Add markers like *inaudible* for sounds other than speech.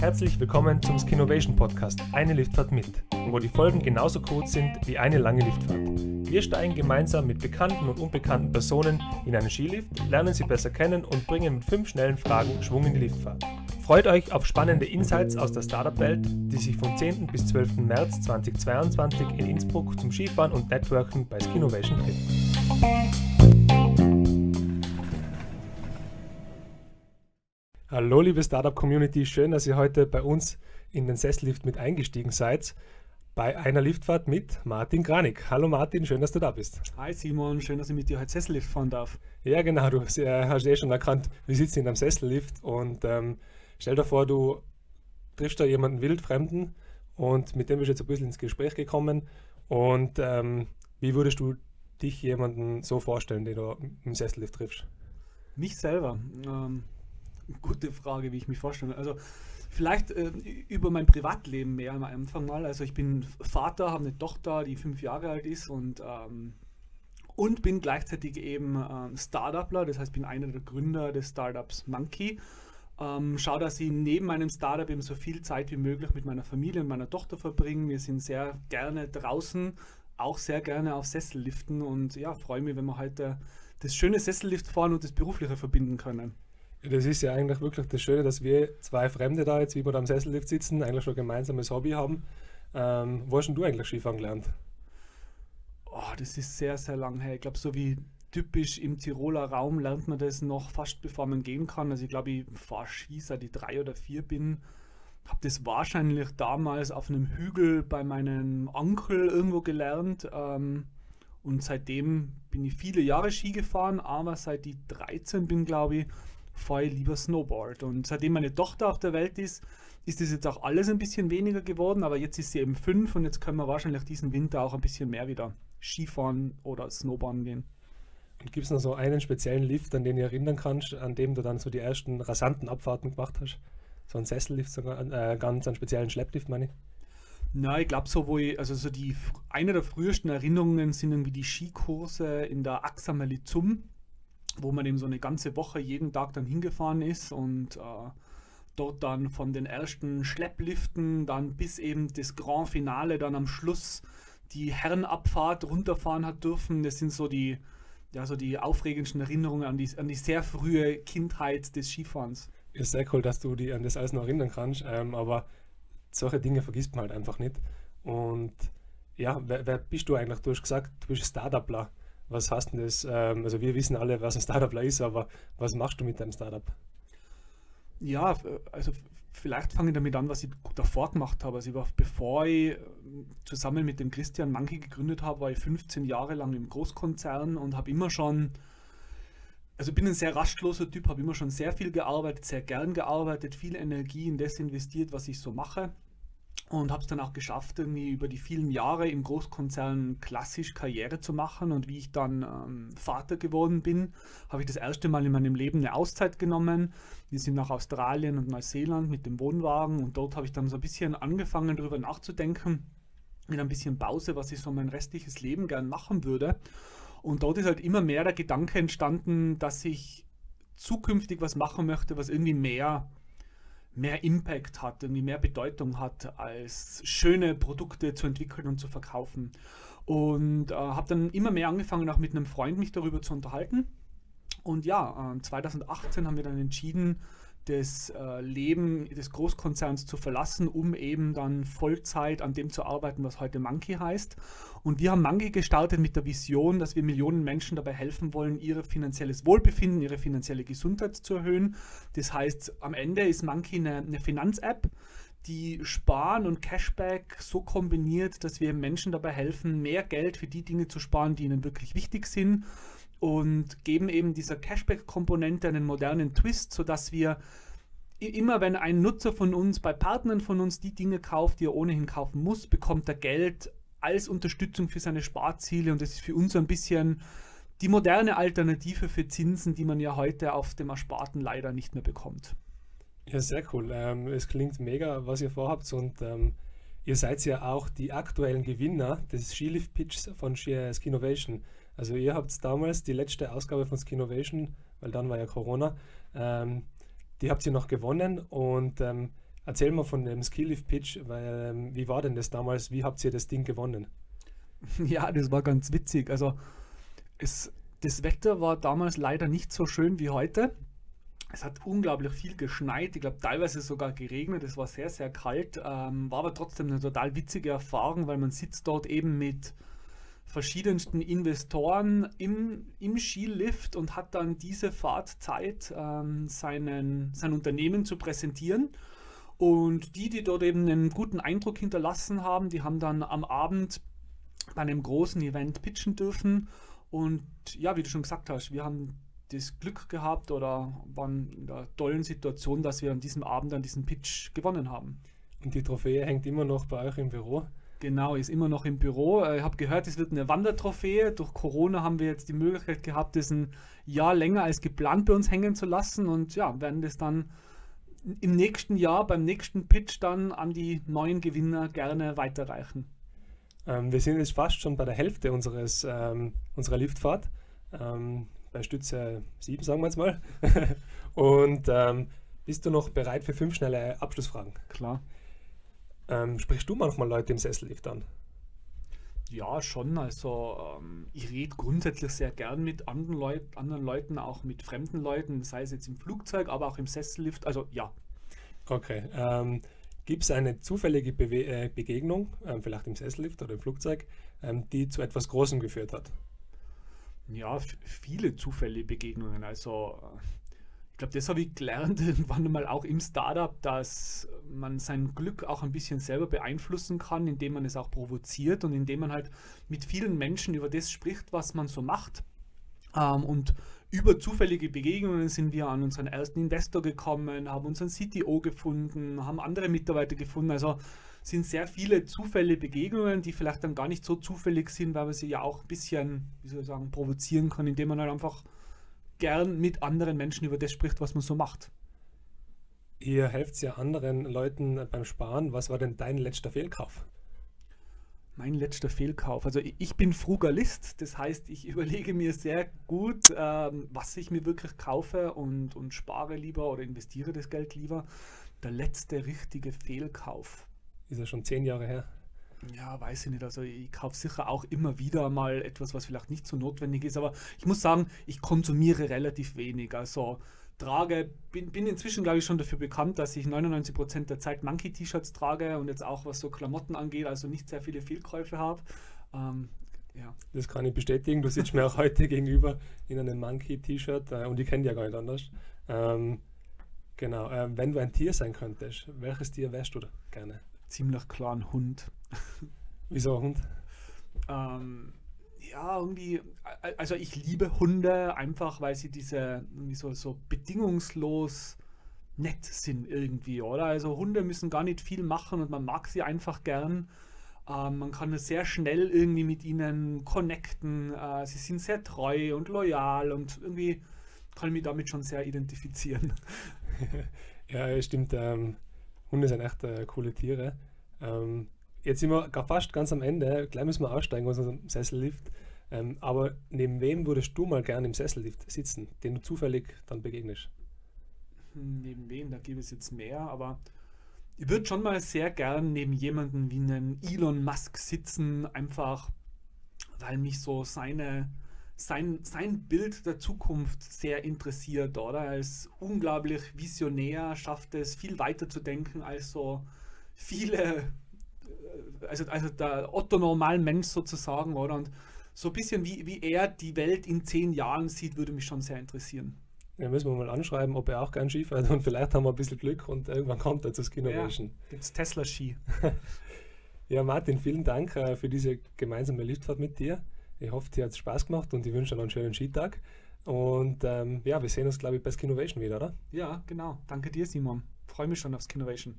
Herzlich willkommen zum Skinovation Podcast Eine Liftfahrt mit, wo die Folgen genauso kurz sind wie eine lange Liftfahrt. Wir steigen gemeinsam mit bekannten und unbekannten Personen in einen Skilift, lernen sie besser kennen und bringen mit fünf schnellen Fragen Schwung in die Liftfahrt. Freut euch auf spannende Insights aus der Startup-Welt, die sich vom 10. bis 12. März 2022 in Innsbruck zum Skifahren und Networken bei Skinovation treffen. Hallo liebe Startup-Community, schön, dass ihr heute bei uns in den Sessellift mit eingestiegen seid. Bei einer Liftfahrt mit Martin Granik. Hallo Martin, schön, dass du da bist. Hi Simon, schön, dass ich mit dir heute Sessellift fahren darf. Ja genau, du hast, äh, hast eh schon erkannt, wir sitzen in einem Sessellift und ähm, stell dir vor, du triffst da jemanden wildfremden und mit dem bist du jetzt ein bisschen ins Gespräch gekommen und ähm, wie würdest du dich jemanden so vorstellen, den du im Sessellift triffst? Mich selber. Ähm gute Frage, wie ich mich vorstelle. Also vielleicht äh, über mein Privatleben mehr am Anfang mal. Also ich bin Vater, habe eine Tochter, die fünf Jahre alt ist und ähm, und bin gleichzeitig eben ähm, Startupler, das heißt bin einer der Gründer des Startups Monkey. Ähm, schau, dass ich neben meinem Startup eben so viel Zeit wie möglich mit meiner Familie und meiner Tochter verbringe. Wir sind sehr gerne draußen, auch sehr gerne auf Sesselliften und ja, freue mich, wenn wir heute das schöne Sessellift fahren und das Berufliche verbinden können. Das ist ja eigentlich wirklich das Schöne, dass wir zwei Fremde da jetzt, wie wir da am Sessellift sitzen, eigentlich schon ein gemeinsames Hobby haben. Ähm, wo hast denn du eigentlich Skifahren gelernt? Oh, das ist sehr, sehr lang her. Ich glaube, so wie typisch im Tiroler Raum lernt man das noch fast bevor man gehen kann. Also ich glaube, ich fahre Ski seit ich drei oder vier bin. Habe das wahrscheinlich damals auf einem Hügel bei meinem Onkel irgendwo gelernt. Ähm, und seitdem bin ich viele Jahre Ski gefahren, aber seit ich 13 bin, glaube ich, fahre ich lieber Snowboard. Und seitdem meine Tochter auf der Welt ist, ist das jetzt auch alles ein bisschen weniger geworden, aber jetzt ist sie eben fünf und jetzt können wir wahrscheinlich diesen Winter auch ein bisschen mehr wieder Skifahren oder Snowboarden gehen. Und gibt es noch so einen speziellen Lift, an den du erinnern kannst, an dem du dann so die ersten rasanten Abfahrten gemacht hast? So ein Sessellift, sogar, äh, ganz einen speziellen Schlepplift, meine ich? Na, ich glaube so, wo ich, also so die, eine der frühesten Erinnerungen sind irgendwie die Skikurse in der Axameli Zum wo man eben so eine ganze Woche jeden Tag dann hingefahren ist und äh, dort dann von den ersten Schleppliften dann bis eben das Grand Finale dann am Schluss die Herrenabfahrt runterfahren hat dürfen. Das sind so die, ja, so die aufregendsten Erinnerungen an die, an die sehr frühe Kindheit des Skifahrens. Ist sehr cool, dass du dich an das alles noch erinnern kannst, ähm, aber solche Dinge vergisst man halt einfach nicht. Und ja, wer, wer bist du eigentlich? Du hast gesagt, du bist Startupler was heißt denn das? Ähm, also wir wissen alle, was ein Startup ist, aber was machst du mit deinem Startup? Ja, also vielleicht fange ich damit an, was ich davor gemacht habe. Also ich war, bevor ich äh, zusammen mit dem Christian Manke gegründet habe, war ich 15 Jahre lang im Großkonzern und habe immer schon, also bin ein sehr rastloser Typ, habe immer schon sehr viel gearbeitet, sehr gern gearbeitet, viel Energie in das investiert, was ich so mache und habe es dann auch geschafft, irgendwie über die vielen Jahre im Großkonzern klassisch Karriere zu machen. Und wie ich dann ähm, Vater geworden bin, habe ich das erste Mal in meinem Leben eine Auszeit genommen. Wir sind nach Australien und Neuseeland mit dem Wohnwagen und dort habe ich dann so ein bisschen angefangen, darüber nachzudenken, mit ein bisschen Pause, was ich so mein restliches Leben gern machen würde. Und dort ist halt immer mehr der Gedanke entstanden, dass ich zukünftig was machen möchte, was irgendwie mehr mehr Impact hat, irgendwie mehr Bedeutung hat, als schöne Produkte zu entwickeln und zu verkaufen. Und äh, habe dann immer mehr angefangen, auch mit einem Freund mich darüber zu unterhalten. Und ja, äh, 2018 haben wir dann entschieden, das äh, Leben des Großkonzerns zu verlassen, um eben dann Vollzeit an dem zu arbeiten, was heute Monkey heißt. Und wir haben Monkey gestartet mit der Vision, dass wir Millionen Menschen dabei helfen wollen, ihr finanzielles Wohlbefinden, ihre finanzielle Gesundheit zu erhöhen. Das heißt, am Ende ist Monkey eine, eine Finanz-App, die Sparen und Cashback so kombiniert, dass wir Menschen dabei helfen, mehr Geld für die Dinge zu sparen, die ihnen wirklich wichtig sind und geben eben dieser Cashback-Komponente einen modernen Twist, sodass wir immer, wenn ein Nutzer von uns bei Partnern von uns die Dinge kauft, die er ohnehin kaufen muss, bekommt er Geld als Unterstützung für seine Sparziele und das ist für uns so ein bisschen die moderne Alternative für Zinsen, die man ja heute auf dem Ersparten leider nicht mehr bekommt. Ja, sehr cool. Ähm, es klingt mega, was ihr vorhabt und ähm, ihr seid ja auch die aktuellen Gewinner des Skilift Pitches von Skinovation. Also ihr habt damals die letzte Ausgabe von Skinovation, weil dann war ja Corona, ähm, die habt ihr noch gewonnen und ähm, erzähl mal von dem Skilift Pitch, weil ähm, wie war denn das damals? Wie habt ihr das Ding gewonnen? *laughs* Ja, das war ganz witzig. Also es, das Wetter war damals leider nicht so schön wie heute. Es hat unglaublich viel geschneit, ich glaube teilweise sogar geregnet, es war sehr, sehr kalt, ähm, war aber trotzdem eine total witzige Erfahrung, weil man sitzt dort eben mit verschiedensten Investoren im, im Skilift und hat dann diese Fahrtzeit, ähm, seinen, sein Unternehmen zu präsentieren. Und die, die dort eben einen guten Eindruck hinterlassen haben, die haben dann am Abend bei einem großen Event pitchen dürfen. Und ja, wie du schon gesagt hast, wir haben das Glück gehabt oder waren in der tollen Situation, dass wir an diesem Abend an diesem Pitch gewonnen haben. Und die Trophäe hängt immer noch bei euch im Büro? Genau, ist immer noch im Büro. Äh, ich habe gehört, es wird eine Wandertrophäe. Durch Corona haben wir jetzt die Möglichkeit gehabt, das ein Jahr länger als geplant bei uns hängen zu lassen und ja, werden das dann im nächsten Jahr, beim nächsten Pitch dann an die neuen Gewinner gerne weiterreichen. Ähm, wir sind jetzt fast schon bei der Hälfte unseres, ähm, unserer Liftfahrt. Ähm, bei Stütze 7, sagen wir jetzt mal. *laughs* Und ähm, bist du noch bereit für fünf schnelle Abschlussfragen? Klar. Ähm, sprichst du manchmal Leute im Sessellift an? Ja, schon. Also ähm, ich rede grundsätzlich sehr gern mit anderen, Leut anderen Leuten, auch mit fremden Leuten, sei es jetzt im Flugzeug, aber auch im Sessellift. Also ja. Okay. Ähm, Gibt es eine zufällige Bewe äh, Begegnung, ähm, vielleicht im Sessellift oder im Flugzeug, ähm, die zu etwas Großem geführt hat? Ja, viele zufällige Begegnungen. Also äh, ich glaube, das habe ich gelernt *laughs* irgendwann mal auch im Startup, dass man sein Glück auch ein bisschen selber beeinflussen kann, indem man es auch provoziert und indem man halt mit vielen Menschen über das spricht, was man so macht. Ähm, und über zufällige Begegnungen sind wir an unseren ersten Investor gekommen, haben unseren CTO gefunden, haben andere Mitarbeiter gefunden. Also sind sehr viele Zufälle, Begegnungen, die vielleicht dann gar nicht so zufällig sind, weil man sie ja auch ein bisschen, wie soll ich sagen, provozieren kann, indem man halt einfach gern mit anderen Menschen über das spricht, was man so macht. Ihr helft ja anderen Leuten beim Sparen. Was war denn dein letzter Fehlkauf? Mein letzter Fehlkauf. Also ich bin Frugalist, das heißt, ich *laughs* überlege mir sehr gut, ähm, was ich mir wirklich kaufe und, und spare lieber oder investiere das Geld lieber. Der letzte richtige Fehlkauf. Ist ja schon zehn Jahre her. Ja, weiß ich nicht. Also ich kaufe sicher auch immer wieder mal etwas, was vielleicht nicht so notwendig ist. Aber ich muss sagen, ich konsumiere relativ wenig. Also trage, bin, bin inzwischen, glaube ich, schon dafür bekannt, dass ich 99% der Zeit Monkey-T-Shirts trage und jetzt auch was so Klamotten angeht, also nicht sehr viele Fehlkäufe habe. Ähm, ja. Das kann ich bestätigen. Du sitzt mir auch *laughs* heute gegenüber in einem Monkey-T-Shirt äh, und ich kenne dich ja gar nicht anders. Ähm, genau. Äh, wenn du ein Tier sein könntest, welches Tier wärst du da gerne? Ziemlich klar ein Hund. *laughs* Wieso ein Hund? Ähm, ja, irgendwie, also ich liebe Hunde einfach, weil sie diese irgendwie so, so bedingungslos nett sind irgendwie, oder? Also Hunde müssen gar nicht viel machen und man mag sie einfach gern. Ähm, man kann sehr schnell irgendwie mit ihnen connecten. Äh, sie sind sehr treu und loyal und irgendwie kann ich mich damit schon sehr identifizieren. *laughs* ja, stimmt. Ähm, Hunde sind echt äh, coole Tiere. Ähm, jetzt sind wir fast ganz am Ende. Gleich müssen wir aussteigen aus unserem Sessellift. Ähm, aber neben wem würdest du mal gerne im Sessellift sitzen, den du zufällig dann begegnest? Neben wem, da gibt es jetzt mehr, aber ich würde schon mal sehr gern neben jemanden wie einen Elon Musk sitzen, einfach weil mich so seine, sein, sein Bild der Zukunft sehr interessiert, oder? Als unglaublich visionär schafft es, viel weiter zu denken als so viele, äh, also, also der Otto normal Mensch sozusagen, oder? Und so ein bisschen wie, wie er die Welt in zehn Jahren sieht, würde mich schon sehr interessieren. Ja, müssen wir mal anschreiben, ob er auch gern Ski fährt und vielleicht haben wir ein bisschen Glück und irgendwann kommt er zu Skinovation. Ja, gibt's Tesla-Ski. *laughs* ja, Martin, vielen Dank äh, für diese gemeinsame Liftfahrt mit dir. Ich hoffe, dir hat es Spaß gemacht und ich wünsche dir noch einen schönen Skitag. Und ähm, ja, wir sehen uns, glaube ich, bei Skinovation wieder, oder? Ja, genau. Danke dir, Simon. Freue mich schon auf Skinovation.